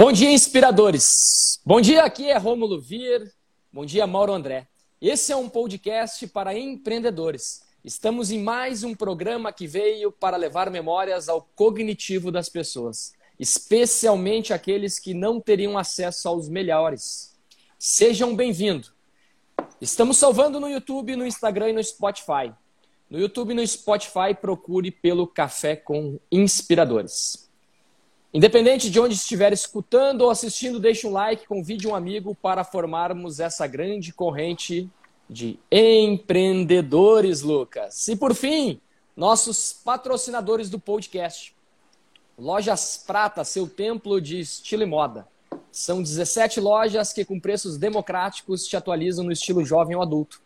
Bom dia, inspiradores. Bom dia, aqui é Rômulo Vier. Bom dia, Mauro André. Esse é um podcast para empreendedores. Estamos em mais um programa que veio para levar memórias ao cognitivo das pessoas, especialmente aqueles que não teriam acesso aos melhores. Sejam bem-vindos. Estamos salvando no YouTube, no Instagram e no Spotify. No YouTube e no Spotify, procure pelo Café com Inspiradores. Independente de onde estiver escutando ou assistindo, deixe um like, convide um amigo para formarmos essa grande corrente de empreendedores, Lucas. E por fim, nossos patrocinadores do podcast. Lojas Prata, seu templo de estilo e moda. São 17 lojas que, com preços democráticos, te atualizam no estilo jovem ou adulto.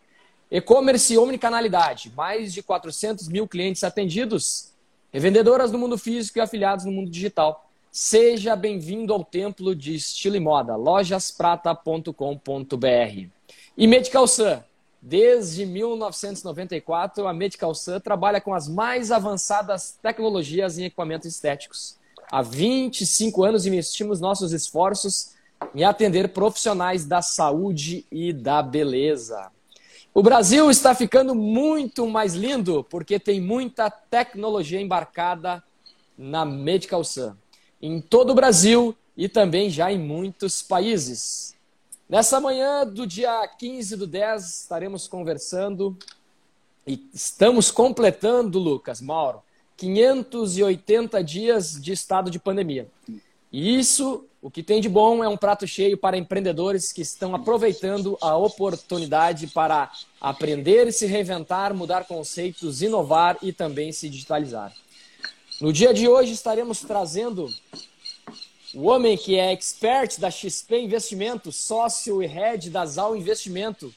E-commerce e omnicanalidade. Mais de 400 mil clientes atendidos. Revendedoras no mundo físico e afiliados no mundo digital. Seja bem-vindo ao Templo de Estilo e Moda, lojasprata.com.br. E Medical Sun. Desde 1994, a Medical Sun trabalha com as mais avançadas tecnologias em equipamentos estéticos. Há 25 anos investimos nossos esforços em atender profissionais da saúde e da beleza. O Brasil está ficando muito mais lindo porque tem muita tecnologia embarcada na Medical Sun em todo o Brasil e também já em muitos países. Nessa manhã do dia 15 do 10, estaremos conversando e estamos completando, Lucas, Mauro, 580 dias de estado de pandemia. E isso, o que tem de bom, é um prato cheio para empreendedores que estão aproveitando a oportunidade para aprender, se reinventar, mudar conceitos, inovar e também se digitalizar. No dia de hoje estaremos trazendo o homem que é expert da XP Investimentos, sócio e head da Zal Investimento.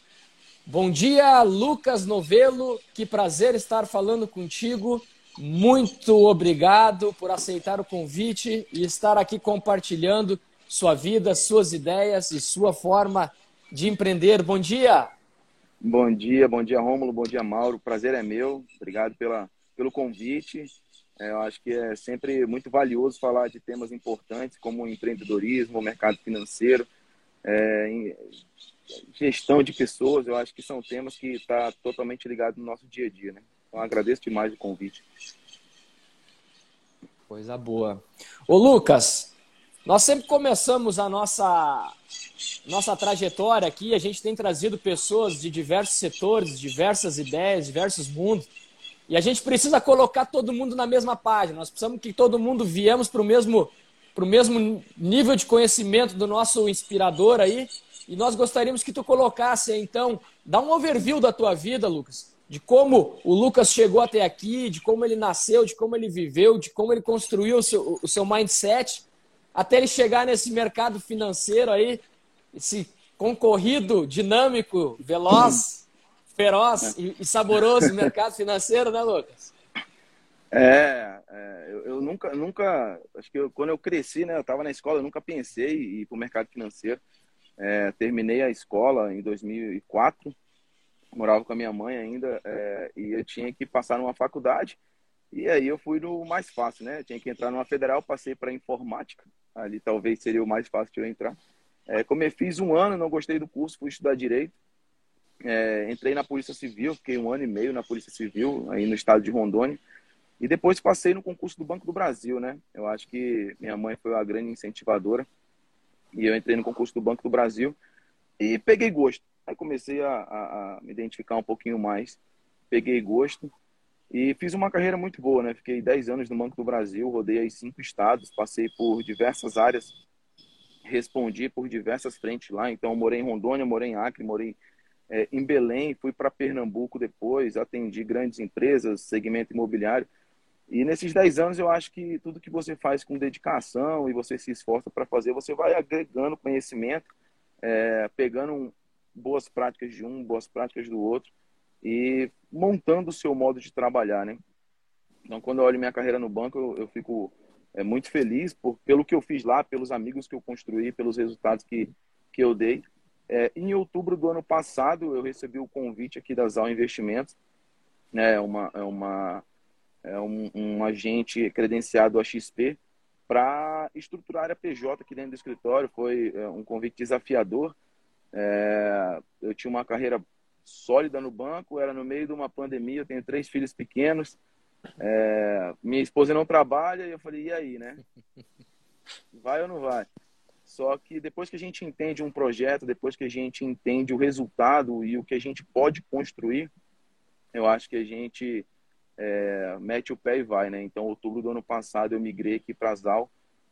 Bom dia, Lucas Novelo. Que prazer estar falando contigo. Muito obrigado por aceitar o convite e estar aqui compartilhando sua vida, suas ideias e sua forma de empreender. Bom dia. Bom dia, bom dia, Rômulo, bom dia, Mauro. prazer é meu. Obrigado pela, pelo convite. É, eu acho que é sempre muito valioso falar de temas importantes como empreendedorismo, mercado financeiro, é, gestão de pessoas. Eu acho que são temas que estão tá totalmente ligados no nosso dia a dia. Né? Então, agradeço demais o convite. Coisa boa. Ô, Lucas, nós sempre começamos a nossa, nossa trajetória aqui, a gente tem trazido pessoas de diversos setores, diversas ideias, diversos mundos. E a gente precisa colocar todo mundo na mesma página. Nós precisamos que todo mundo viemos para o mesmo, mesmo nível de conhecimento do nosso inspirador aí. E nós gostaríamos que tu colocasse, então, dá um overview da tua vida, Lucas. De como o Lucas chegou até aqui, de como ele nasceu, de como ele viveu, de como ele construiu o seu, o seu mindset, até ele chegar nesse mercado financeiro aí, esse concorrido, dinâmico, veloz feroz e, e saboroso mercado financeiro, né, Lucas? É, é eu, eu, nunca, nunca, acho que eu, quando eu cresci, né, eu estava na escola, eu nunca pensei em ir para o mercado financeiro. É, terminei a escola em 2004, morava com a minha mãe ainda, é, e eu tinha que passar numa faculdade. E aí eu fui no mais fácil, né? Eu tinha que entrar numa federal, passei para informática. Ali talvez seria o mais fácil de eu entrar. É, como eu fiz um ano, não gostei do curso, fui estudar direito. É, entrei na Polícia Civil, fiquei um ano e meio na Polícia Civil, aí no estado de Rondônia. E depois passei no concurso do Banco do Brasil, né? Eu acho que minha mãe foi a grande incentivadora. E eu entrei no concurso do Banco do Brasil e peguei gosto. Aí comecei a, a, a me identificar um pouquinho mais. Peguei gosto e fiz uma carreira muito boa, né? Fiquei 10 anos no Banco do Brasil, rodei aí cinco estados, passei por diversas áreas, respondi por diversas frentes lá. Então, morei em Rondônia, morei em Acre, morei é, em Belém, fui para Pernambuco depois, atendi grandes empresas, segmento imobiliário. E nesses 10 anos eu acho que tudo que você faz com dedicação e você se esforça para fazer, você vai agregando conhecimento, é, pegando um, boas práticas de um, boas práticas do outro e montando o seu modo de trabalhar, né? Então, quando eu olho minha carreira no banco, eu, eu fico é, muito feliz por, pelo que eu fiz lá, pelos amigos que eu construí, pelos resultados que, que eu dei. É, em outubro do ano passado, eu recebi o convite aqui da Zal Investimentos, né, uma, é uma, é um, um agente credenciado a XP, para estruturar a PJ aqui dentro do escritório. Foi é, um convite desafiador. É, eu tinha uma carreira sólida no banco, era no meio de uma pandemia, eu tenho três filhos pequenos, é, minha esposa não trabalha, e eu falei, e aí, né? Vai ou não vai? Só que depois que a gente entende um projeto, depois que a gente entende o resultado e o que a gente pode construir, eu acho que a gente é, mete o pé e vai, né? Então, outubro do ano passado, eu migrei aqui para Zal.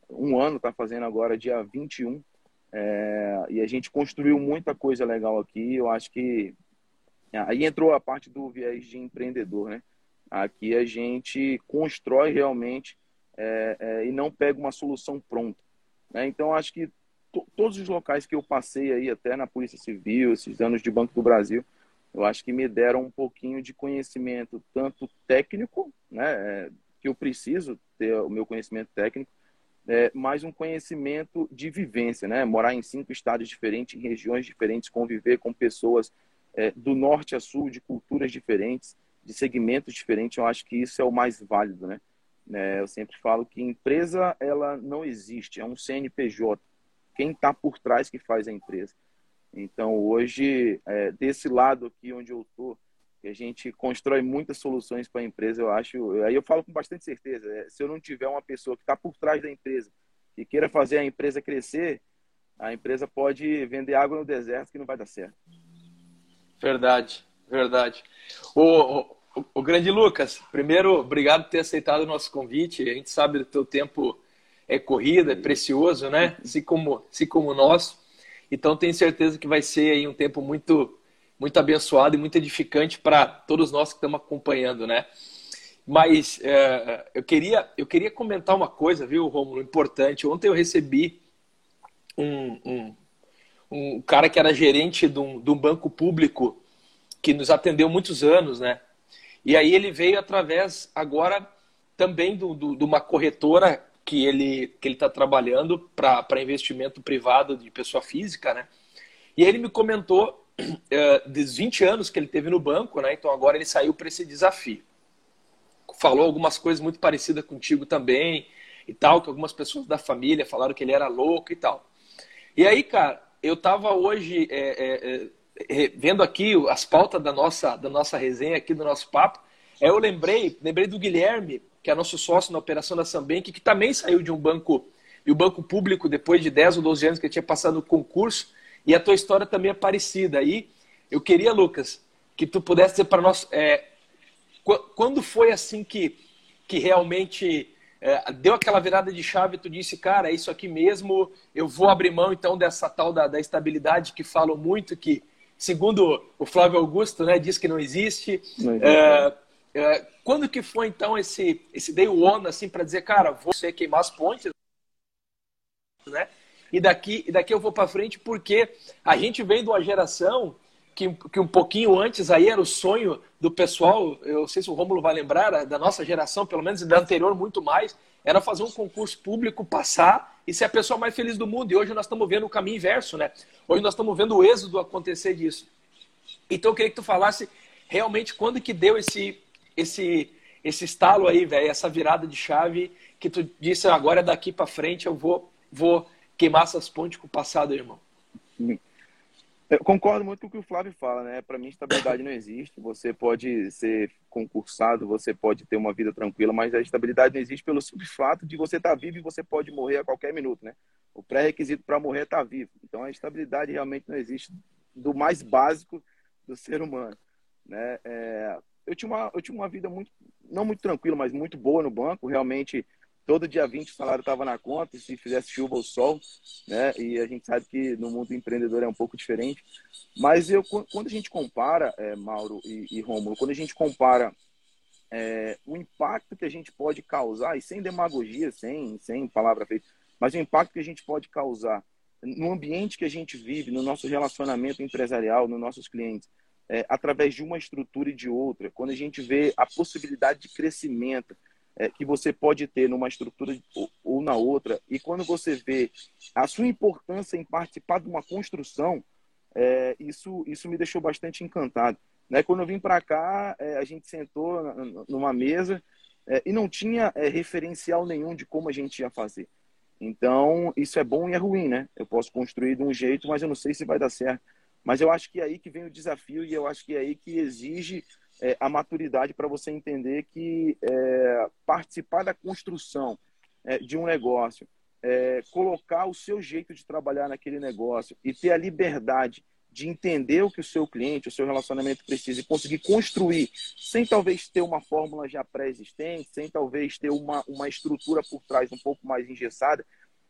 Um ano, tá fazendo agora, dia 21. É, e a gente construiu muita coisa legal aqui. Eu acho que aí entrou a parte do viés de empreendedor, né? Aqui a gente constrói realmente é, é, e não pega uma solução pronta. Né? Então, acho que todos os locais que eu passei aí, até na Polícia Civil, esses anos de Banco do Brasil, eu acho que me deram um pouquinho de conhecimento, tanto técnico, né, é, que eu preciso ter o meu conhecimento técnico, é, mais um conhecimento de vivência, né? Morar em cinco estados diferentes, em regiões diferentes, conviver com pessoas é, do norte a sul, de culturas diferentes, de segmentos diferentes, eu acho que isso é o mais válido, né? É, eu sempre falo que empresa ela não existe, é um CNPJ. Quem está por trás que faz a empresa. Então, hoje, é, desse lado aqui onde eu estou, que a gente constrói muitas soluções para a empresa, eu acho. Aí eu falo com bastante certeza. É, se eu não tiver uma pessoa que está por trás da empresa, que queira fazer a empresa crescer, a empresa pode vender água no deserto que não vai dar certo. Verdade, verdade. O, o, grande Lucas, primeiro, obrigado por ter aceitado o nosso convite. A gente sabe que o teu tempo é corrida, é precioso, né? Assim como, assim como o nosso. Então tenho certeza que vai ser aí um tempo muito muito abençoado e muito edificante para todos nós que estamos acompanhando, né? Mas é, eu queria eu queria comentar uma coisa, viu, Romulo, importante. Ontem eu recebi um, um, um cara que era gerente de um, de um banco público que nos atendeu muitos anos, né? E aí ele veio através agora também do, do, de uma corretora que ele que ele está trabalhando para investimento privado de pessoa física, né? E ele me comentou uh, dos 20 anos que ele teve no banco, né? Então agora ele saiu para esse desafio. Falou algumas coisas muito parecidas contigo também e tal, que algumas pessoas da família falaram que ele era louco e tal. E aí, cara, eu estava hoje é, é, vendo aqui as pautas da nossa da nossa resenha aqui do nosso papo. Aí eu lembrei, lembrei do Guilherme que é nosso sócio na operação da Sambank, que também saiu de um banco, e o banco público, depois de 10 ou 12 anos que tinha passado no concurso, e a tua história também é parecida. Aí eu queria, Lucas, que tu pudesse dizer para nós é, quando foi assim que, que realmente é, deu aquela virada de chave e tu disse, cara, é isso aqui mesmo, eu vou abrir mão então dessa tal da, da estabilidade que falam muito, que segundo o Flávio Augusto, né, diz que não existe. Não existe. É, é, quando que foi então esse esse day one assim para dizer, cara, vou ser queimar as pontes, né? E daqui e daqui eu vou para frente porque a gente vem de uma geração que, que um pouquinho antes aí era o sonho do pessoal, eu não sei se o Rômulo vai lembrar, da nossa geração, pelo menos da anterior muito mais, era fazer um concurso público, passar e ser a pessoa mais feliz do mundo. E hoje nós estamos vendo o caminho inverso, né? Hoje nós estamos vendo o êxodo acontecer disso. Então eu queria que tu falasse realmente quando que deu esse esse esse estalo aí, velho, essa virada de chave que tu disse agora daqui para frente eu vou vou queimar essas pontes com o passado, irmão. Eu concordo muito com o que o Flávio fala, né? Para mim, estabilidade não existe. Você pode ser concursado, você pode ter uma vida tranquila, mas a estabilidade não existe pelo simples fato de você estar tá vivo e você pode morrer a qualquer minuto, né? O pré-requisito para morrer é estar tá vivo. Então, a estabilidade realmente não existe do mais básico do ser humano, né? É, eu tinha uma, eu tinha uma vida muito, não muito tranquila, mas muito boa no banco. Realmente, todo dia 20 o salário estava na conta, se fizesse chuva ou sol, né? E a gente sabe que no mundo empreendedor é um pouco diferente. Mas eu, quando a gente compara, é, Mauro e, e quando a gente compara é, o impacto que a gente pode causar, e sem demagogia, sem, sem palavra feita, mas o impacto que a gente pode causar no ambiente que a gente vive, no nosso relacionamento empresarial, nos nossos clientes, é, através de uma estrutura e de outra, quando a gente vê a possibilidade de crescimento é, que você pode ter numa estrutura ou, ou, na outra, e quando você vê a sua importância em participar de uma construção, é, isso, isso me deixou bastante encantado. Né? Quando eu vim para cá, é, a gente sentou numa mesa é, e não tinha é, referencial nenhum de como a gente ia fazer. Então, isso é bom e é ruim, né? Eu posso construir de um jeito, mas eu não sei se vai dar certo. Mas eu acho que é aí que vem o desafio e eu acho que é aí que exige é, a maturidade para você entender que é, participar da construção é, de um negócio, é, colocar o seu jeito de trabalhar naquele negócio e ter a liberdade de entender o que o seu cliente, o seu relacionamento precisa e conseguir construir, sem talvez ter uma fórmula já pré-existente, sem talvez ter uma, uma estrutura por trás um pouco mais engessada,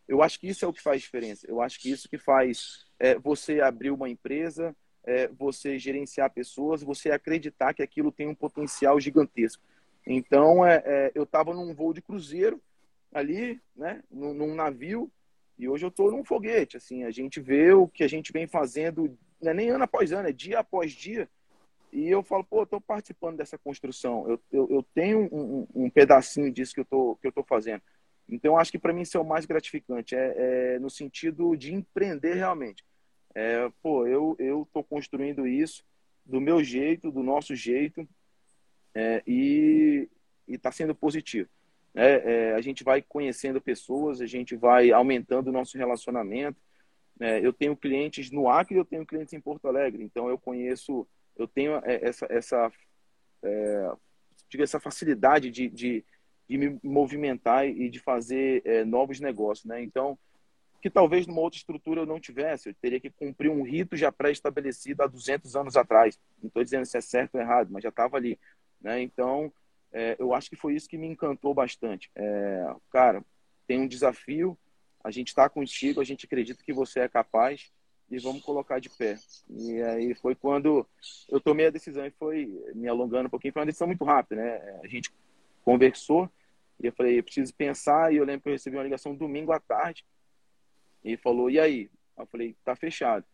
eu acho que isso é o que faz diferença. Eu acho que isso que faz é, você abrir uma empresa, é, você gerenciar pessoas, você acreditar que aquilo tem um potencial gigantesco. Então, é, é eu estava num voo de cruzeiro ali, né, num, num navio, e hoje eu estou num foguete. Assim, a gente vê o que a gente vem fazendo não é nem ano após ano, é dia após dia. E eu falo, pô, estou participando dessa construção, eu, eu, eu tenho um, um, pedacinho disso que eu tô, que eu fazendo. Então, acho que para mim isso é o mais gratificante, é, é no sentido de empreender realmente. É, pô, eu estou construindo isso do meu jeito, do nosso jeito, é, e está sendo positivo. É, é, a gente vai conhecendo pessoas, a gente vai aumentando o nosso relacionamento, é, eu tenho clientes no Acre, eu tenho clientes em Porto Alegre, então eu conheço, eu tenho é, essa essa é, diga, essa facilidade de, de, de, me movimentar e de fazer é, novos negócios, né? Então que talvez numa outra estrutura eu não tivesse, eu teria que cumprir um rito já pré-estabelecido há 200 anos atrás. Não estou dizendo se é certo ou errado, mas já estava ali, né? Então é, eu acho que foi isso que me encantou bastante. É, cara, tem um desafio a gente está contigo, a gente acredita que você é capaz e vamos colocar de pé. E aí foi quando eu tomei a decisão e foi me alongando um pouquinho, foi uma decisão muito rápida, né? A gente conversou e eu falei, eu preciso pensar e eu lembro que eu recebi uma ligação domingo à tarde e falou, e aí? Eu falei, tá fechado.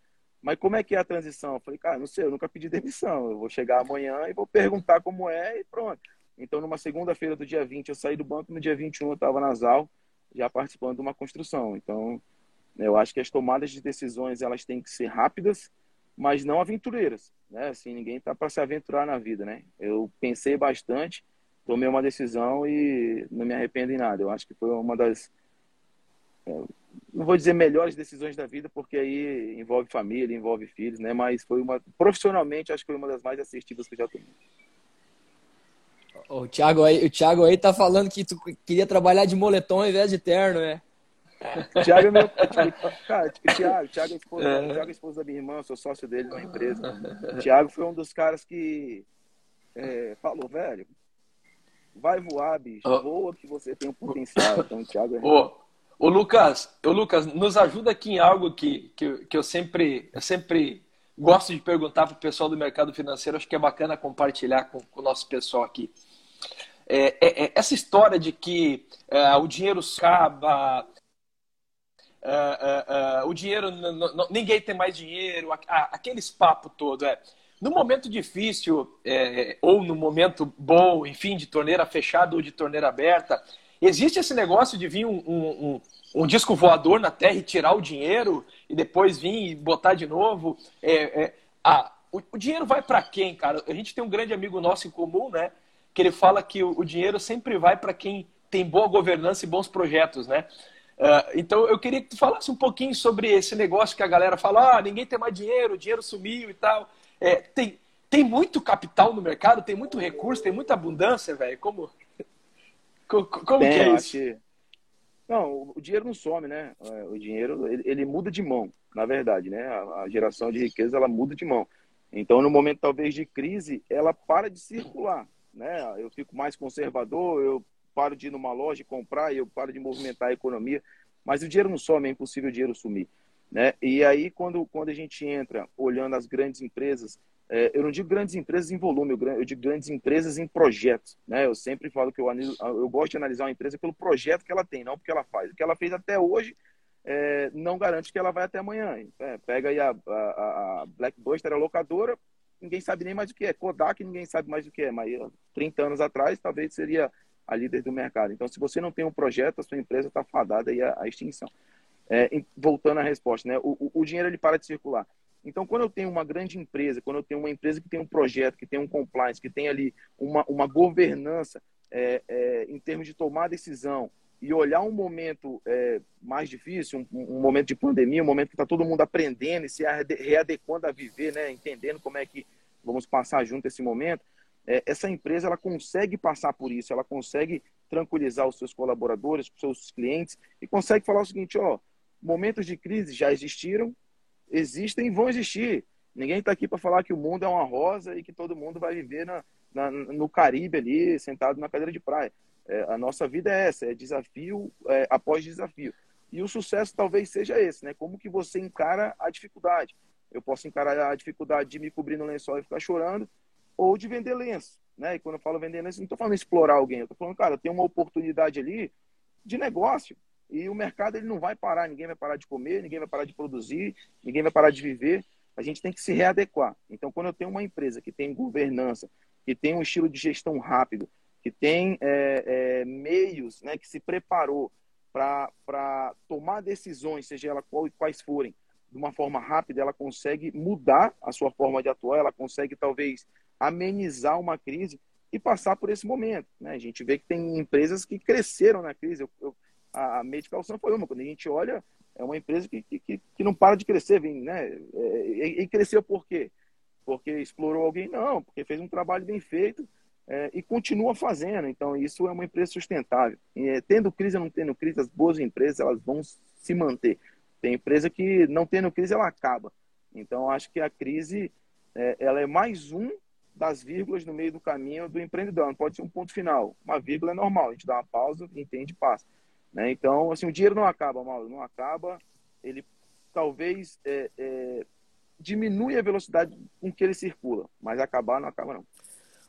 Mas como é que é a transição? Eu falei, cara, não sei, eu nunca pedi demissão. Eu vou chegar amanhã e vou perguntar como é e pronto. Então, numa segunda-feira do dia 20, eu saí do banco, no dia 21 eu estava na ZAL, já participando de uma construção. Então, eu acho que as tomadas de decisões elas têm que ser rápidas, mas não aventureiras, né? Assim, ninguém está para se aventurar na vida, né? Eu pensei bastante, tomei uma decisão e não me arrependo em nada. Eu acho que foi uma das é, não vou dizer melhores decisões da vida, porque aí envolve família, envolve filhos, né? Mas foi uma profissionalmente acho que foi uma das mais assertivas que eu já tomei. O Thiago aí, o Thiago aí tá falando que tu queria trabalhar de moletom ao invés de terno, né? O Thiago é meu. Cara, tipo, Thiago, Thiago é esposa, é. Thiago é esposa da minha irmã, sou sócio dele na empresa. O Thiago foi um dos caras que é, falou, velho, vai voar, bicho, oh. voa que você tem um potencial. Então, o Thiago é. Oh. Ô Lucas, ô Lucas, nos ajuda aqui em algo que, que, que eu sempre, eu sempre gosto de perguntar para o pessoal do mercado financeiro, acho que é bacana compartilhar com, com o nosso pessoal aqui. É, é, é, essa história de que é, o dinheiro acaba, é, é, o dinheiro, ninguém tem mais dinheiro, aqueles papo todo. É. No momento difícil, ou no momento bom, enfim, de torneira fechada ou de torneira aberta, existe esse negócio de vir um, um, um, um disco voador na Terra e tirar o dinheiro e depois vir e botar de novo. É, a, o, o dinheiro vai para quem, cara? A gente tem um grande amigo nosso em comum, né? que ele fala que o, o dinheiro sempre vai para quem tem boa governança e bons projetos, né? Uh, então eu queria que tu falasse um pouquinho sobre esse negócio que a galera fala, ah, ninguém tem mais dinheiro, o dinheiro sumiu e tal. É, tem, tem muito capital no mercado, tem muito recurso, tem muita abundância, velho. Como, como, como tem, que é isso? Que... Não, o dinheiro não some, né? É, o dinheiro ele, ele muda de mão, na verdade, né? A, a, geração de riqueza ela muda de mão. Então, no momento talvez de crise, ela para de circular né? Eu fico mais conservador, eu paro de ir numa loja e comprar, eu paro de movimentar a economia, mas o dinheiro não some, é impossível o dinheiro sumir, né? E aí quando quando a gente entra olhando as grandes empresas, é, eu não digo grandes empresas em volume, eu, digo grandes empresas em projetos, né? Eu sempre falo que eu, eu gosto de analisar uma empresa pelo projeto que ela tem, não porque ela faz. O que ela fez até hoje é, não garante que ela vai até amanhã. É, pega aí a, a, a Blackbuster, a locadora, ninguém sabe nem mais o que é. Kodak, ninguém sabe mais o que é. Mas 30 anos atrás, talvez seria a líder do mercado. Então, se você não tem um projeto, a sua empresa está fadada aí à, à extinção. É, voltando à resposta, né? O, o, dinheiro ele para de circular. Então, quando eu tenho uma grande empresa, quando eu tenho uma empresa que tem um projeto, que tem um compliance, que tem ali uma, uma governança, é, é, em termos de tomar decisão e olhar um momento é, mais difícil, um, um, momento de pandemia, um momento que está todo mundo aprendendo e se readequando a viver, né, entendendo como é que vamos passar junto esse momento, é, essa empresa ela consegue passar por isso, ela consegue tranquilizar os seus colaboradores, os seus clientes e consegue falar o seguinte, ó, momentos de crise já existiram, existem e vão existir. Ninguém está aqui para falar que o mundo é uma rosa e que todo mundo vai viver na, na, no Caribe ali, sentado na cadeira de praia. É, a nossa vida é essa, é desafio é, após desafio. E o sucesso talvez seja esse, né? Como que você encara a dificuldade? Eu posso encarar a dificuldade de me cobrir no lençol e ficar chorando, ou de vender lenço, né? E quando eu falo vender lenço, não estou falando explorar alguém, eu estou falando, cara, tem uma oportunidade ali de negócio e o mercado ele não vai parar, ninguém vai parar de comer, ninguém vai parar de produzir, ninguém vai parar de viver. A gente tem que se readequar. Então, quando eu tenho uma empresa que tem governança, que tem um estilo de gestão rápido, que tem é, é, meios, né, que se preparou para tomar decisões, seja ela qual, quais forem, de uma forma rápida, ela consegue mudar a sua forma de atuar, ela consegue talvez amenizar uma crise e passar por esse momento. Né? A gente vê que tem empresas que cresceram na crise. Eu, eu, a Medical Sun foi uma. Quando a gente olha, é uma empresa que, que, que não para de crescer. Vem, né? É, e, e cresceu por quê? Porque explorou alguém? Não, porque fez um trabalho bem feito é, e continua fazendo. Então, isso é uma empresa sustentável. E, é, tendo crise ou não tendo crise, as boas empresas elas vão se manter. Tem empresa que não tendo crise, ela acaba. Então, acho que a crise é, ela é mais um das vírgulas no meio do caminho do empreendedor. Não pode ser um ponto final. Uma vírgula é normal, a gente dá uma pausa, entende e passa. Né? Então, assim, o dinheiro não acaba, Mauro, não acaba. Ele talvez é, é, diminui a velocidade com que ele circula, mas acabar não acaba não.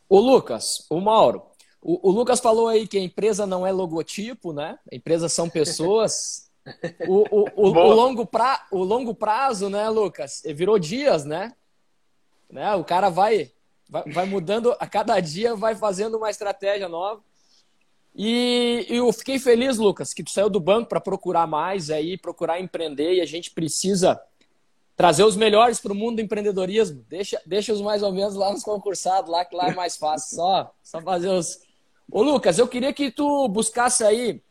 O Lucas, o Mauro, o, o, Lucas falou aí que a empresa não é logotipo, né? A empresa são pessoas. o, o, o, o, longo pra, o longo prazo, né, Lucas? Virou dias, né? né? O cara vai, vai, vai mudando, a cada dia vai fazendo uma estratégia nova. E, eu fiquei feliz, Lucas, que tu saiu do banco para procurar mais aí, procurar empreender, e a gente precisa trazer os melhores para o mundo do empreendedorismo. Deixa, deixa os mais ou menos lá nos concursados, lá que lá é mais fácil. Só, só fazer os. Ô, Lucas, eu queria que tu buscasse aí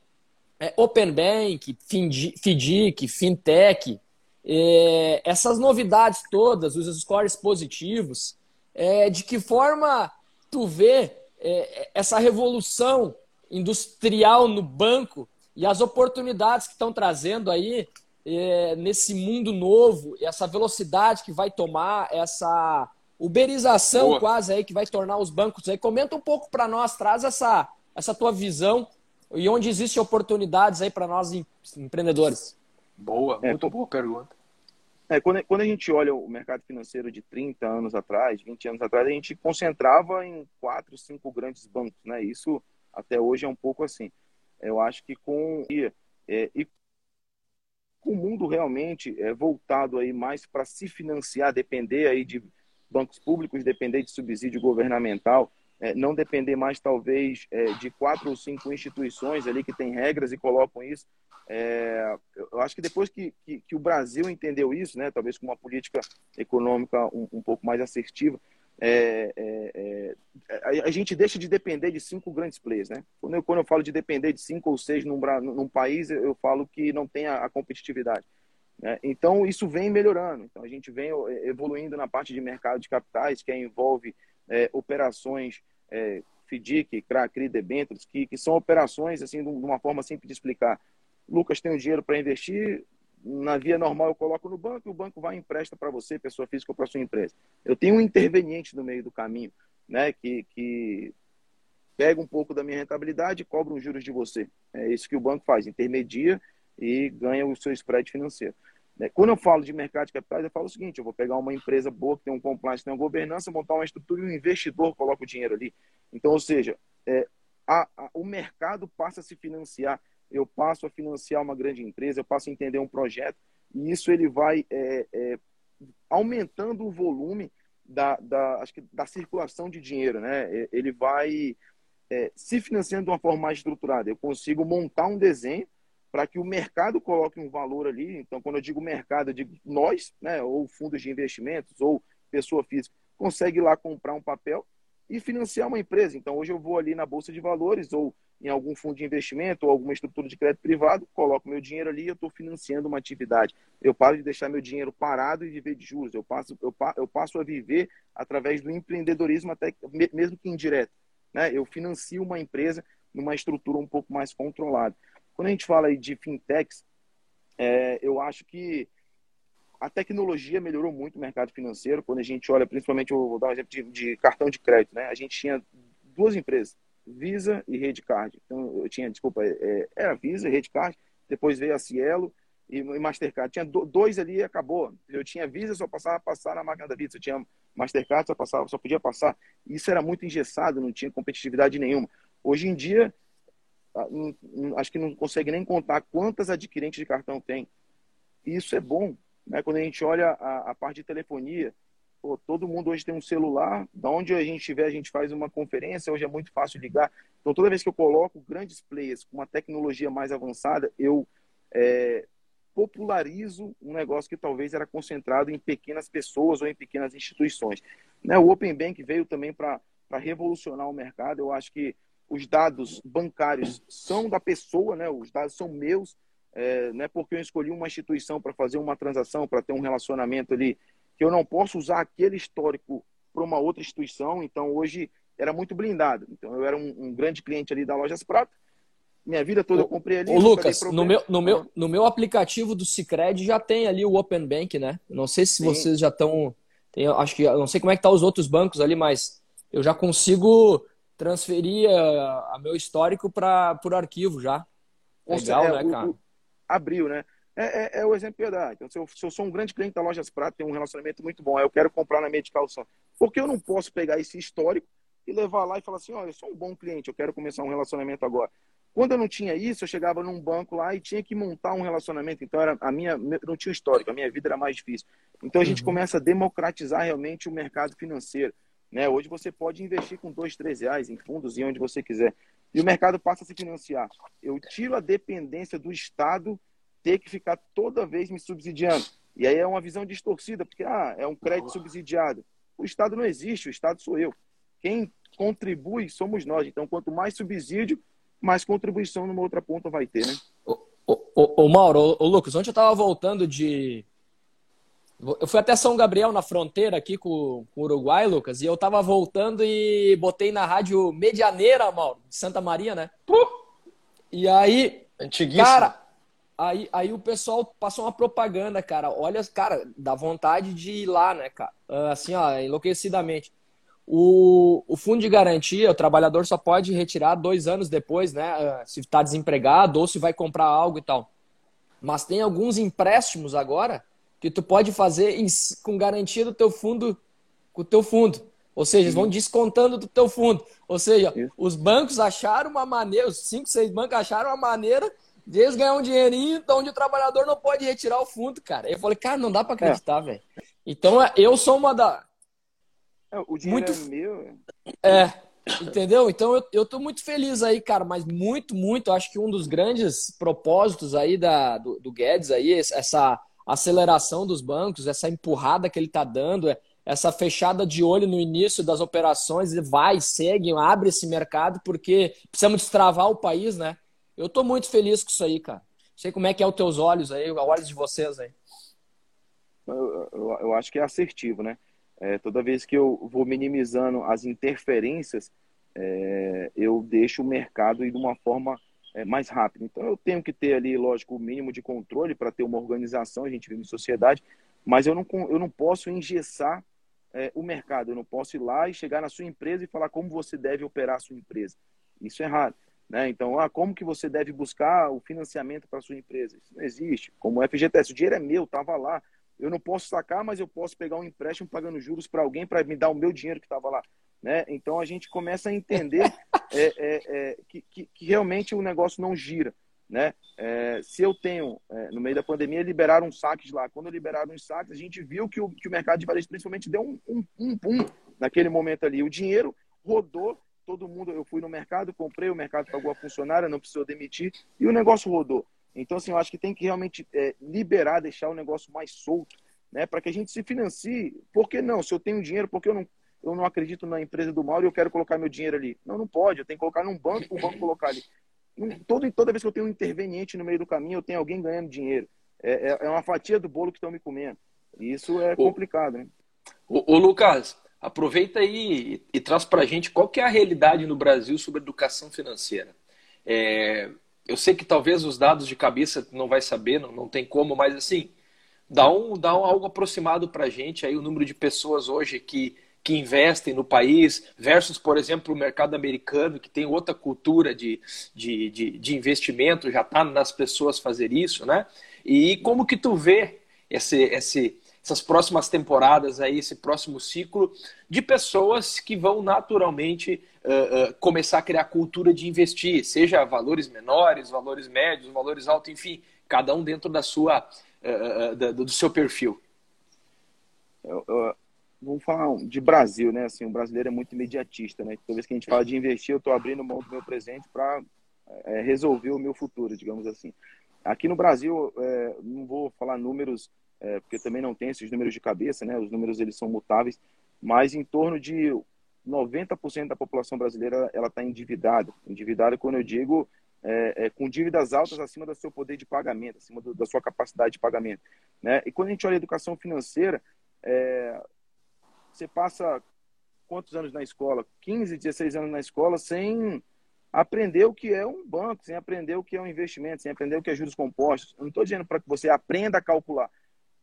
é, Open Bank, FIDIC, Fintech, é, essas novidades todas, os scores positivos. É, de que forma tu vê é, essa revolução industrial no banco e as oportunidades que estão trazendo aí é, nesse mundo novo, essa velocidade que vai tomar, essa uberização Boa. quase aí que vai tornar os bancos aí. Comenta um pouco para nós, traz essa, essa tua visão e onde existem oportunidades aí para nós empreendedores. Boa, é, muito boa pergunta. É, quando, quando a gente olha o mercado financeiro de 30 anos atrás, 20 anos atrás, a gente concentrava em quatro, cinco grandes bancos, né? Isso até hoje é um pouco assim. Eu acho que com é, e com o mundo realmente é, voltado aí mais para se financiar, depender aí de bancos públicos, depender de subsídio governamental, é, não depender mais talvez é, de quatro ou cinco instituições ali que têm regras e colocam isso. É, eu acho que depois que, que, que, o Brasil entendeu isso, né, talvez com uma política econômica um, um pouco mais assertiva, é, é, é, a, gente deixa de depender de cinco grandes players, né? Quando eu, quando eu falo de depender de cinco ou seis num, num país, eu falo que não tem a, a competitividade. Né? Então, isso vem melhorando. Então, a gente vem evoluindo na parte de mercado de capitais, que envolve é, operações é, FDIC, CRA, CRI, debêntures, que, que são operações, assim, de uma forma simples de explicar. Lucas tem o dinheiro para investir, na via normal eu coloco no banco e o banco vai e empresta para você, pessoa física ou para sua empresa. Eu tenho um interveniente no meio do caminho, né, que, que pega um pouco da minha rentabilidade e cobra os juros de você. É isso que o banco faz, intermedia e ganha o seu spread financeiro. Né, quando eu falo de mercado de capitais, eu falo o seguinte: eu vou pegar uma empresa boa, que tem um compliance, tem uma governança, montar uma estrutura e um investidor coloca o dinheiro ali. Então, ou seja, é, a, a, o mercado passa a se financiar eu passo a financiar uma grande empresa, eu passo a entender um projeto, e isso ele vai é, é, aumentando o volume da, da, acho que da circulação de dinheiro, né? Ele vai é, se financiando de uma forma mais estruturada. Eu consigo montar um desenho para que o mercado coloque um valor ali. Então, quando eu digo mercado, eu digo nós, né? Ou fundos de investimentos, ou pessoa física, consegue lá comprar um papel e financiar uma empresa. Então, hoje eu vou ali na Bolsa de Valores ou em algum fundo de investimento ou alguma estrutura de crédito privado, coloco meu dinheiro ali e eu estou financiando uma atividade. Eu paro de deixar meu dinheiro parado e viver de juros. Eu passo, eu, eu passo a viver através do empreendedorismo, até mesmo que indireto. Né? Eu financio uma empresa numa estrutura um pouco mais controlada. Quando a gente fala aí de fintechs, é, eu acho que a tecnologia melhorou muito o mercado financeiro. Quando a gente olha, principalmente, vou dar um exemplo de, de cartão de crédito, né? A gente tinha duas empresas, Visa e Redcard. Então, eu tinha, desculpa, é, era Visa e Redcard, depois veio a Cielo e, Mastercard. Tinha dois ali e acabou. Eu tinha Visa, só passava passar na máquina da Visa. Eu tinha Mastercard, só, passava, só podia passar. Isso era muito engessado, não tinha competitividade nenhuma. Hoje em dia, acho que não consegue nem contar quantas adquirentes de cartão tem. Isso é bom, né? Quando a gente olha a, a parte de telefonia, pô, todo mundo hoje tem um celular, da onde a gente estiver, a gente faz uma conferência, hoje é muito fácil ligar. Então, toda vez que eu coloco grandes players com uma tecnologia mais avançada, eu é, popularizo um negócio que talvez era concentrado em pequenas pessoas ou em pequenas instituições. Né? O Open Bank veio também para revolucionar o mercado. Eu acho que os dados bancários são da pessoa, né? os dados são meus, é, não é porque eu escolhi uma instituição para fazer uma transação, para ter um relacionamento ali, que eu não posso usar aquele histórico para uma outra instituição. Então, hoje era muito blindado. Então, eu era um, um grande cliente ali da Lojas Prata. Minha vida toda eu comprei ali. Ô, Lucas, no meu, no, meu, no meu aplicativo do Cicred já tem ali o Open Bank, né? Não sei se Sim. vocês já estão. Acho que não sei como é que tá os outros bancos ali, mas eu já consigo transferir a, a meu histórico para por arquivo já. Legal, é, né, cara? O, abriu, né? É, é, é, o exemplo que eu dar. Então, se eu, se eu, sou um grande cliente da Lojas Prata, tenho um relacionamento muito bom, aí eu quero comprar na Medical Só. Por que eu não posso pegar esse histórico e levar lá e falar assim, olha, eu sou um bom cliente, eu quero começar um relacionamento agora. Quando eu não tinha isso, eu chegava num banco lá e tinha que montar um relacionamento. Então, era a minha não tinha histórico, a minha vida era mais difícil. Então, a gente uhum. começa a democratizar realmente o mercado financeiro. Né? Hoje você pode investir com dois, três reais em fundos e onde você quiser. E o mercado passa a se financiar. Eu tiro a dependência do Estado ter que ficar toda vez me subsidiando. E aí é uma visão distorcida, porque ah, é um crédito subsidiado. O Estado não existe, o Estado sou eu. Quem contribui somos nós. Então, quanto mais subsídio, mais contribuição numa outra ponta vai ter, né? Ô, ô, ô Mauro, ô, Lucas, ontem eu estava voltando de. Eu fui até São Gabriel, na fronteira aqui com, com o Uruguai, Lucas, e eu estava voltando e botei na rádio Medianeira, Mauro, de Santa Maria, né? E aí, cara, Aí, aí o pessoal passou uma propaganda, cara. Olha, cara, dá vontade de ir lá, né, cara? Ah, assim, ó, enlouquecidamente. O, o fundo de garantia, o trabalhador só pode retirar dois anos depois, né? Ah, se está desempregado ou se vai comprar algo e tal. Mas tem alguns empréstimos agora que tu pode fazer em, com garantia do teu fundo, com o teu fundo. Ou seja, eles vão descontando do teu fundo. Ou seja, os bancos acharam uma maneira, os cinco, seis bancos acharam uma maneira eles ganham um dinheirinho, então onde o trabalhador não pode retirar o fundo, cara. Eu falei, cara, não dá para acreditar, é. velho. Então é, eu sou uma da. É, o dinheiro muito... é meu. É, entendeu? Então eu, eu tô muito feliz aí, cara, mas muito, muito. Acho que um dos grandes propósitos aí da, do, do Guedes aí, essa aceleração dos bancos, essa empurrada que ele tá dando, é, essa fechada de olho no início das operações, vai, segue, abre esse mercado, porque precisamos destravar o país, né? Eu tô muito feliz com isso aí, cara. Sei como é que é os teus olhos aí, os olhos de vocês aí. Eu, eu, eu acho que é assertivo, né? É, toda vez que eu vou minimizando as interferências, é, eu deixo o mercado ir de uma forma é, mais rápida. Então eu tenho que ter ali, lógico, o mínimo de controle para ter uma organização, a gente vive em sociedade, mas eu não, eu não posso engessar é, o mercado, eu não posso ir lá e chegar na sua empresa e falar como você deve operar a sua empresa. Isso é errado. Né? Então, ah, como que você deve buscar o financiamento para sua empresa? Isso não existe. Como o FGTS, o dinheiro é meu, estava lá. Eu não posso sacar, mas eu posso pegar um empréstimo pagando juros para alguém para me dar o meu dinheiro que estava lá. Né? Então, a gente começa a entender é, é, é, que, que, que, realmente o negócio não gira. Né? É, se eu tenho, é, no meio da pandemia, liberaram uns saques lá. Quando liberaram os saques, a gente viu que o, que o mercado de varejo principalmente deu um, um, um boom naquele momento ali. O dinheiro rodou todo mundo, eu fui no mercado, comprei, o mercado pagou a funcionária, não precisou demitir e o negócio rodou. Então, assim, eu acho que tem que realmente é, liberar, deixar o negócio mais solto, né, para que a gente se financie. Por que não? Se eu tenho dinheiro, por que eu não, eu não acredito na empresa do Mauro e eu quero colocar meu dinheiro ali. Não, não pode. Eu tenho que colocar num banco, o banco colocar ali. Todo, toda vez que eu tenho um interveniente no meio do caminho, eu tenho alguém ganhando dinheiro. É, é, é uma fatia do bolo que estão me comendo. E isso é complicado, né? Ô, ô Lucas, aproveita aí e, e traz para a gente qual que é a realidade no Brasil sobre educação financeira. É, eu sei que talvez os dados de cabeça não vai saber, não, não tem como, mas assim, dá um, dá um algo aproximado para a gente aí o número de pessoas hoje que, que investem no país versus, por exemplo, o mercado americano, que tem outra cultura de, de, de, de investimento, já está nas pessoas fazer isso, né? E como que tu vê esse, esse, essas próximas temporadas aí, esse próximo ciclo de pessoas que vão naturalmente uh, uh, começar a criar cultura de investir, seja valores menores, valores médios, valores altos, enfim, cada um dentro da sua, uh, do seu perfil. Eu, vamos falar de Brasil, né? Assim, o brasileiro é muito imediatista, né? Toda vez que a gente fala de investir, eu estou abrindo mão do meu presente para é, resolver o meu futuro, digamos assim. Aqui no Brasil, é, não vou falar números é, porque também não tem esses números de cabeça, né? Os números eles são mutáveis, mas em torno de 90% da população brasileira ela está endividada. Endividada quando eu digo é, é, com dívidas altas acima do seu poder de pagamento, acima do, da sua capacidade de pagamento, né? E quando a gente olha a educação financeira, é, você passa quantos anos na escola? 15, 16 anos na escola sem aprender o que é um banco, sem aprender o que é um investimento, sem aprender o que é juros compostos. Eu não estou dizendo para que você aprenda a calcular,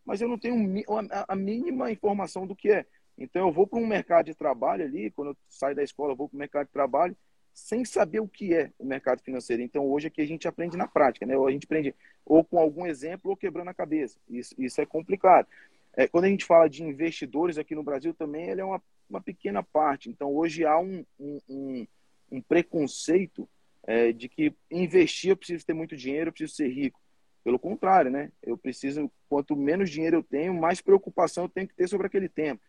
mas eu não tenho a mínima informação do que é. Então, eu vou para um mercado de trabalho ali, quando eu saio da escola, eu vou para o mercado de trabalho, sem saber o que é o mercado financeiro. Então, hoje aqui a gente aprende na prática, né? Ou a gente aprende ou com algum exemplo ou quebrando a cabeça. Isso, isso é complicado. É, quando a gente fala de investidores aqui no Brasil também, ele é uma, uma pequena parte. Então, hoje há um, um, um, um preconceito é, de que investir eu preciso ter muito dinheiro, eu preciso ser rico. Pelo contrário, né? Eu preciso, quanto menos dinheiro eu tenho, mais preocupação eu tenho que ter sobre aquele tema.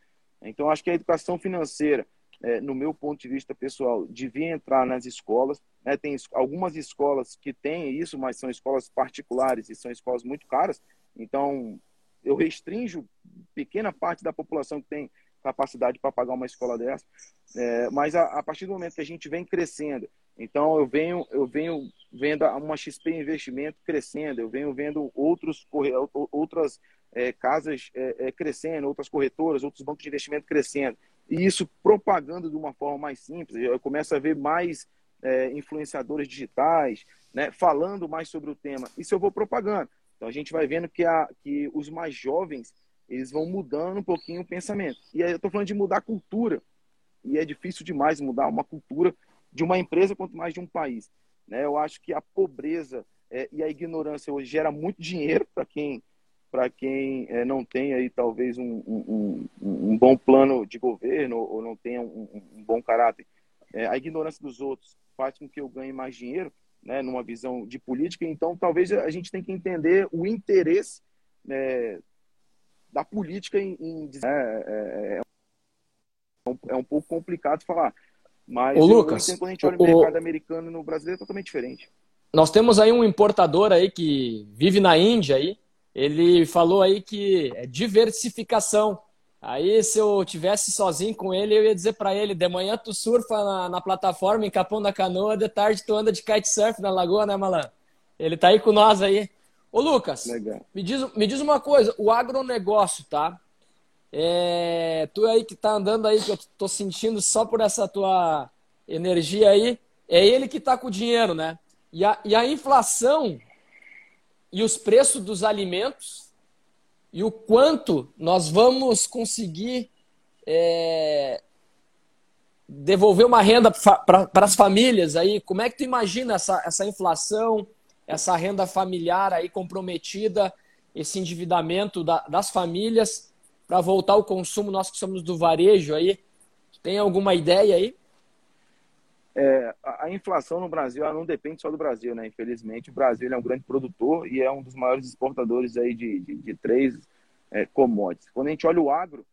Então, acho que a educação financeira, é, no meu ponto de vista pessoal, devia entrar nas escolas. Né? Tem algumas escolas que têm isso, mas são escolas particulares e são escolas muito caras. Então, eu restringo pequena parte da população que tem capacidade para pagar uma escola dessa. É, mas a, a, partir do momento que a gente vem crescendo, então eu venho eu venho vendo uma XP Investimento crescendo, eu venho vendo outros outras é, casas é, é, crescendo, outras corretoras, outros bancos de investimento crescendo. E isso propagando de uma forma mais simples. Eu começo a ver mais é, influenciadores digitais, né, falando mais sobre o tema. Isso eu vou propagando. Então a gente vai vendo que, a, que os mais jovens eles vão mudando um pouquinho o pensamento. E aí eu estou falando de mudar a cultura. E é difícil demais mudar uma cultura de uma empresa quanto mais de um país. Né? Eu acho que a pobreza é, e a ignorância hoje gera muito dinheiro para quem para quem é, não tem aí talvez um, um, um, bom plano de governo ou não tenha um, um bom caráter. É, a ignorância dos outros faz com que eu ganhe mais dinheiro, né, numa visão de política. Então, talvez a gente tenha que entender o interesse é, da política em, em é, é, é, um, é um pouco complicado falar. Mas Ô, Lucas, quando a gente olha o, o mercado americano no brasileiro é totalmente diferente. Nós temos aí um importador aí que vive na Índia aí. Ele falou aí que é diversificação. Aí, se eu tivesse sozinho com ele, eu ia dizer para ele: de manhã tu surfa na, na, plataforma em Capão da Canoa, de tarde tu anda de kitesurf na lagoa, né, Malan? Ele tá aí com nós aí. Ô, Lucas, me diz, me diz uma coisa: o agronegócio, tá? É, tu aí que tá andando aí, que eu tô sentindo só por essa tua energia aí, é ele que tá com o dinheiro, né? E a, e a inflação e os preços dos alimentos e o quanto nós vamos conseguir é, devolver uma renda para as famílias aí. Como é que tu imagina essa, essa inflação, essa renda familiar aí comprometida, esse endividamento da, das famílias para voltar ao consumo, nós que somos do varejo aí? Tem alguma ideia aí? É, a inflação no Brasil não depende só do Brasil, né? Infelizmente, o Brasil é um grande produtor e é um dos maiores exportadores aí de, de, de três é, commodities. Quando a gente olha o agro,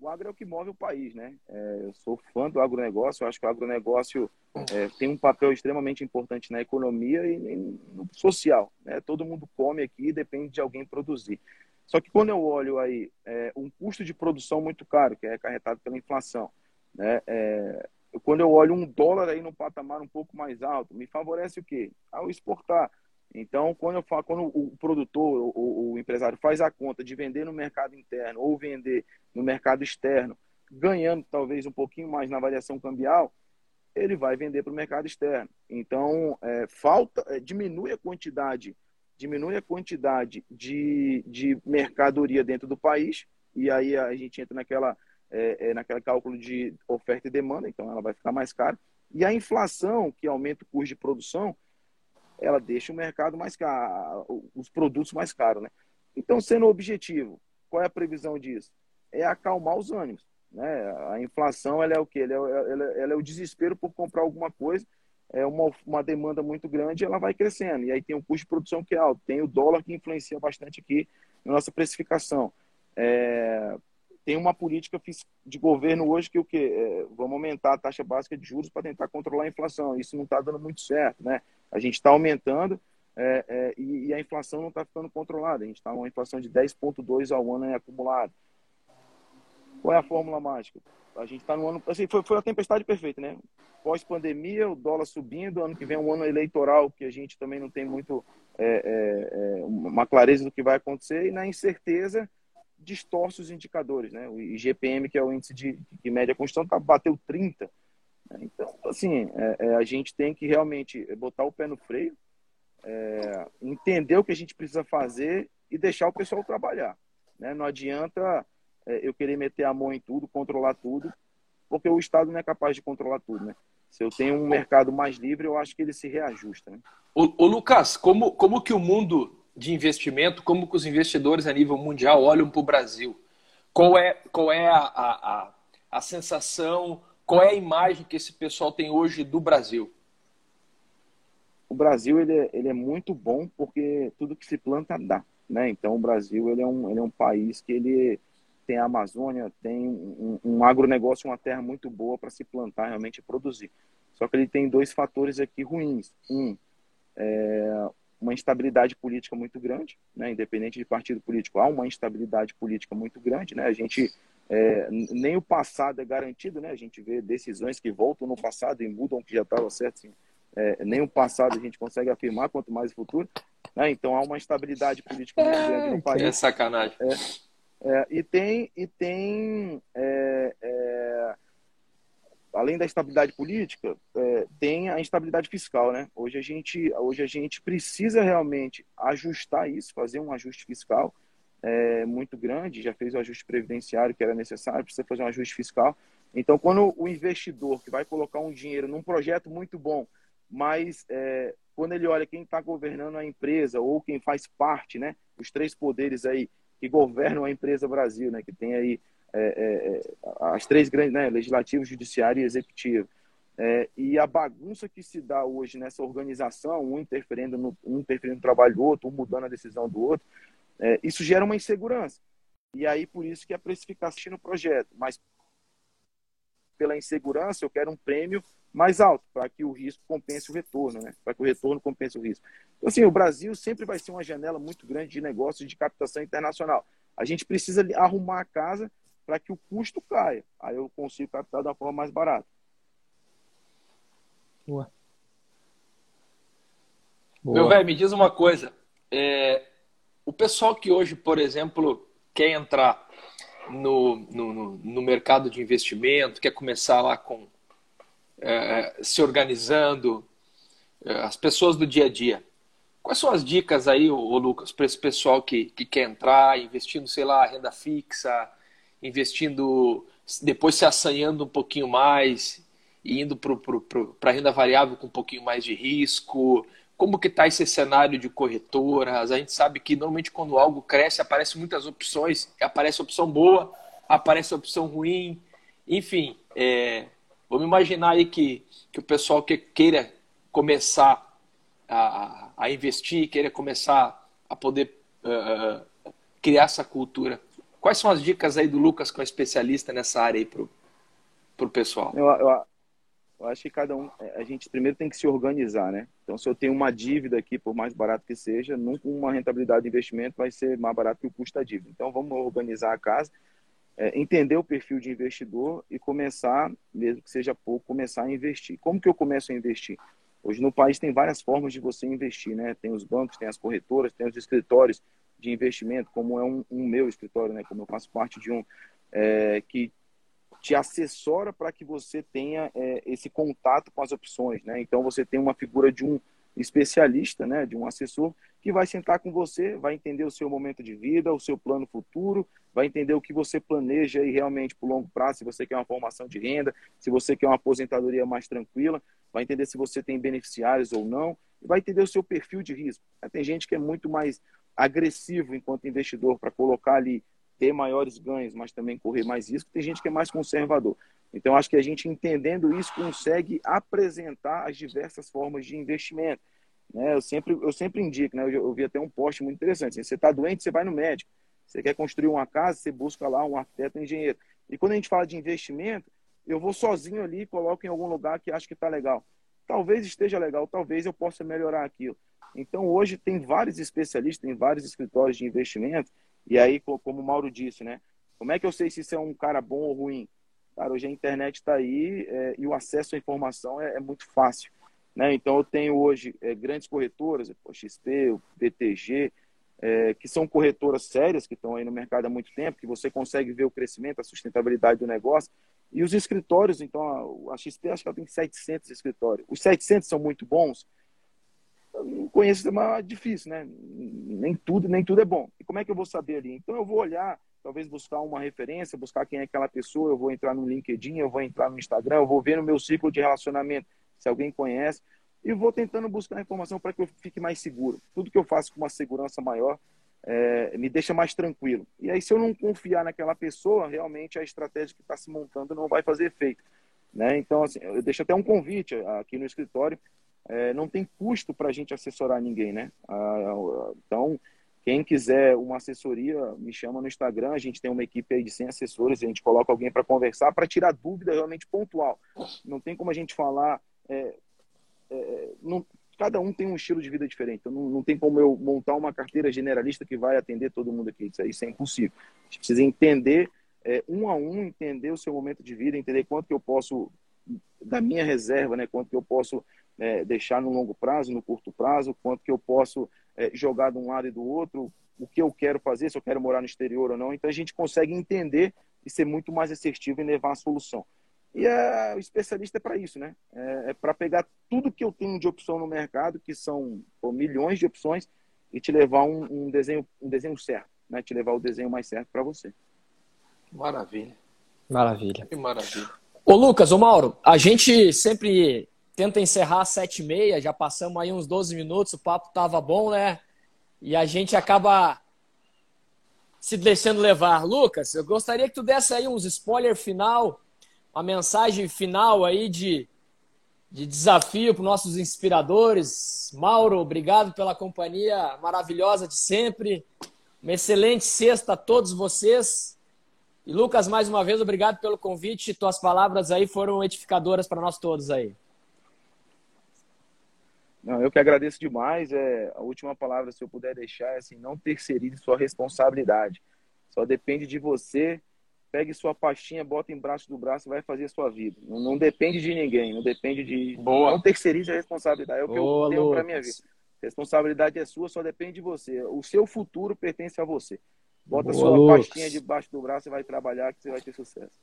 o agro é o que move o país, né? É, eu sou fã do agronegócio, eu acho que o agronegócio é, tem um papel extremamente importante na economia e, e no social. Né? Todo mundo come aqui e depende de alguém produzir. Só que quando eu olho aí é, um custo de produção muito caro, que é acarretado pela inflação, Né? Quando eu olho um dólar aí no patamar um pouco mais alto, me favorece o quê? Ao exportar. Então, quando, eu falo, quando o produtor, o, o empresário faz a conta de vender no mercado interno ou vender no mercado externo, ganhando talvez um pouquinho mais na variação cambial, ele vai vender para o mercado externo. Então, é, falta, é, diminui a quantidade, diminui a quantidade de, de mercadoria dentro do país, e aí a gente entra naquela, é, é, naquele cálculo de oferta e demanda, então ela vai ficar mais cara. E a inflação, que aumenta o custo de produção, ela deixa o mercado mais caro, os produtos mais caros, né? Então, sendo objetivo, qual é a previsão disso? É acalmar os ânimos, né? A inflação, ela é o quê? Ela é, ela, ela é o desespero por comprar alguma coisa, é uma, uma demanda muito grande, ela vai crescendo. E aí tem o custo de produção que é alto, tem o dólar que influencia bastante aqui na nossa precificação. É, tem uma política de governo hoje que o quê? É, vamos aumentar a taxa básica de juros para tentar controlar a inflação. Isso não está dando muito certo, né? A gente está aumentando é, é, e, e, a inflação não está ficando controlada. A gente está uma inflação de 10,2 ao ano acumulado. Qual é a fórmula mágica? A gente está no ano. Assim, foi, foi a tempestade perfeita, né? Pós-pandemia, o dólar subindo, ano que vem é um ano eleitoral, que a gente também não tem muito é, é uma clareza do que vai acontecer, e na incerteza distorce os indicadores, né? O IGPM, que é o índice de, de média constante, tá, bateu 30. Né? Então, assim, é, é, a gente tem que realmente botar o pé no freio, é, entender o que a gente precisa fazer e deixar o pessoal trabalhar. Né? Não adianta é, eu querer meter a mão em tudo, controlar tudo, porque o Estado não é capaz de controlar tudo, né? Se eu tenho um mercado mais livre, eu acho que ele se reajusta. Né? O, o Lucas, como, como que o mundo de investimento, como que os investidores a nível mundial olham para o Brasil? Qual é, qual é a, a, a, sensação, qual é a imagem que esse pessoal tem hoje do Brasil? O Brasil ele é, ele é muito bom porque tudo que se planta dá. Né? Então o Brasil ele é, um, ele é um país que ele tem a Amazônia, tem um, um agronegócio, uma terra muito boa para se plantar realmente produzir. Só que ele tem dois fatores aqui ruins. Um, é, uma instabilidade política muito grande, né? independente de partido político, há uma instabilidade política muito grande. Né? A gente, é, nem o passado é garantido, né? a gente vê decisões que voltam no passado e mudam o que já estava certo. Assim. É, nem o passado a gente consegue afirmar, quanto mais o futuro. Né? Então há uma instabilidade política muito grande no país. É sacanagem. É, é, e tem, e tem é, é além da estabilidade política, é, tem a instabilidade fiscal, né? Hoje a gente, hoje a gente precisa realmente ajustar isso, fazer um ajuste fiscal é, muito grande. Já fez o ajuste previdenciário que era necessário, precisa fazer um ajuste fiscal. Então, quando o investidor que vai colocar um dinheiro num projeto muito bom, mas é, quando ele olha quem está governando a empresa ou quem faz parte, né? Os três poderes aí que governam a empresa Brasil, né? Que tem aí é, é, é, as três grandes, né, legislativo, judiciário e executivo. É, e a bagunça que se dá hoje nessa organização, um interferindo no, um interferindo no trabalho do outro, um mudando a decisão do outro, isso gera uma insegurança. E aí, por isso que a precificação no projeto. Mas pela insegurança, eu quero um prêmio mais alto, para que o risco compense o retorno, né? para que o retorno compense o risco. Então, assim, o Brasil sempre vai ser uma janela muito grande de negócios de captação internacional. A gente precisa arrumar a casa para que o custo caia. Aí eu consigo captar da forma mais barata. Boa. Boa. Meu velho, me diz uma coisa. É, o pessoal que hoje, por exemplo, quer entrar no, no, no mercado de investimento, quer começar lá com é, se organizando, é, as pessoas do dia a dia. Quais são as dicas aí, ô, Lucas, para esse pessoal que, que quer entrar, investindo, sei lá, renda fixa, investindo, depois se assanhando um pouquinho mais e indo para a renda variável com um pouquinho mais de risco? Como que está esse cenário de corretoras? A gente sabe que normalmente quando algo cresce, aparecem muitas opções, aparece opção boa, aparece opção ruim, enfim, é, vamos imaginar aí que, que o pessoal que queira começar a, a investir, queira começar a poder uh, criar essa cultura. Quais são as dicas aí do Lucas, que é especialista nessa área aí pro, pro pessoal? Eu, eu, eu, acho que cada um, é, a gente primeiro tem que se organizar, né? Então, se eu tenho uma dívida aqui, por mais barato que seja, nunca uma rentabilidade de investimento vai ser mais barato que o custo da dívida. Então, vamos organizar a casa. é, entender o perfil de investidor e começar, mesmo que seja pouco, começar a investir. Como que eu começo a investir? Hoje no país tem várias formas de você investir, né? Tem os bancos, tem as corretoras, tem os escritórios de investimento, como é um, um meu escritório, né? Como eu faço parte de um é, que te assessora para que você tenha é, esse contato com as opções, né? Então você tem uma figura de um especialista, né? De um assessor que vai sentar com você, vai entender o seu momento de vida, o seu plano futuro, vai entender o que você planeja e realmente para longo prazo, se você quer uma formação de renda, se você quer uma aposentadoria mais tranquila, vai entender se você tem beneficiários ou não, e vai entender o seu perfil de risco. Tem gente que é muito mais agressivo enquanto investidor para colocar ali, ter maiores ganhos, mas também correr mais risco. Tem gente que é mais conservador. Então, acho que a gente entendendo isso consegue apresentar as diversas formas de investimento. Né? Eu, sempre, eu sempre indico, né? eu, eu vi até um post muito interessante. Assim, você está doente, você vai no médico. Você quer construir uma casa, você busca lá um arquiteto, um engenheiro. E quando a gente fala de investimento, eu vou sozinho ali e coloco em algum lugar que acho que está legal. Talvez esteja legal, talvez eu possa melhorar aquilo. Então, hoje tem vários especialistas, tem vários escritórios de investimento. E aí, como o Mauro disse, né? Como é que eu sei se isso é um cara bom ou ruim? Cara, hoje a internet está aí é, e o acesso à informação é, é muito fácil. Né? Então, eu tenho hoje é, grandes corretoras, o XP, o BTG, é, que são corretoras sérias, que estão aí no mercado há muito tempo, que você consegue ver o crescimento, a sustentabilidade do negócio. E os escritórios, então, a, XP acho que ela tem 700 escritórios. Os 700 são muito bons? Conheço, é difícil, né? Nem tudo, nem tudo é bom. E como é que eu vou saber ali? Então, eu vou olhar, talvez buscar uma referência, buscar quem é aquela pessoa, eu vou entrar no LinkedIn, eu vou entrar no Instagram, eu vou ver no meu ciclo de relacionamento se alguém conhece, e vou tentando buscar informação para que eu fique mais seguro. Tudo que eu faço com uma segurança maior é, me deixa mais tranquilo. E aí, se eu não confiar naquela pessoa, realmente a estratégia que está se montando não vai fazer efeito. Né? Então, assim, eu deixo até um convite aqui no escritório. É, não tem custo para a gente assessorar ninguém, né? Ah, então, quem quiser uma assessoria, me chama no Instagram. A gente tem uma equipe aí de 100 assessores. A gente coloca alguém para conversar, para tirar dúvida realmente pontual. Não tem como a gente falar é, é, não, cada um tem um estilo de vida diferente. Então, não, não, tem como eu montar uma carteira generalista que vai atender todo mundo aqui. Isso, isso é impossível. A gente precisa entender é, um a um, entender o seu momento de vida, entender quanto que eu posso, da minha reserva, né, quanto que eu posso é, deixar no longo prazo, no curto prazo, quanto que eu posso é, jogar de um lado e do outro, o que eu quero fazer, se eu quero morar no exterior ou não. Então, a gente consegue entender e ser muito mais assertivo em levar a solução. E é, o especialista é para isso, né? É, é para pegar tudo que eu tenho de opção no mercado, que são pô, milhões de opções, e te levar um, um, desenho, um desenho certo, né? Te levar o desenho mais certo para você. Maravilha. Maravilha. Que maravilha. Ô Lucas, ô Mauro, a gente sempre tenta encerrar às sete e meia, já passamos aí uns 12 minutos, o papo tava bom, né? E a gente acaba se deixando levar. Lucas, eu gostaria que tu desse aí uns spoiler final uma mensagem final aí de, de desafio para os nossos inspiradores. Mauro, obrigado pela companhia maravilhosa de sempre. Uma excelente sexta a todos vocês. E Lucas, mais uma vez, obrigado pelo convite. Tuas palavras aí foram edificadoras para nós todos aí. Não, eu que agradeço demais. É, a última palavra, se eu puder deixar, é assim, não terceirize sua responsabilidade. Só depende de você pegue sua pastinha, bota embaixo do braço e vai fazer a sua vida. Não, não, depende de ninguém, não depende de. Boa. Não terceirize a responsabilidade. É o que Boa, eu tenho para minha vida. Responsabilidade é sua, só depende de você. O seu futuro pertence a você. Bota Boa, sua Lucas. pastinha debaixo do braço e vai trabalhar que você vai ter sucesso.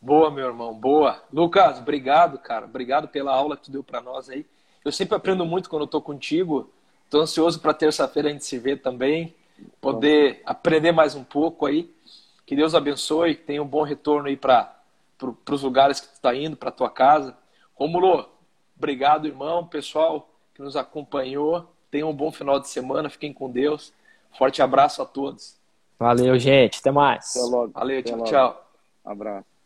Boa, meu irmão, boa. Lucas, obrigado, cara. Obrigado pela aula que tu deu para nós aí. Eu sempre aprendo muito quando eu tô contigo. Tô ansioso para terça-feira a gente se ver também, poder Bom. aprender mais um pouco aí. Que Deus abençoe, que tenha um bom retorno aí para pro, os lugares que tu está indo, para tua casa. Romulo, obrigado, irmão, pessoal que nos acompanhou. Tenham um bom final de semana, fiquem com Deus. Forte abraço a todos. Valeu, gente. Até mais. Até logo. Valeu, Até tchau, logo. tchau. Abraço.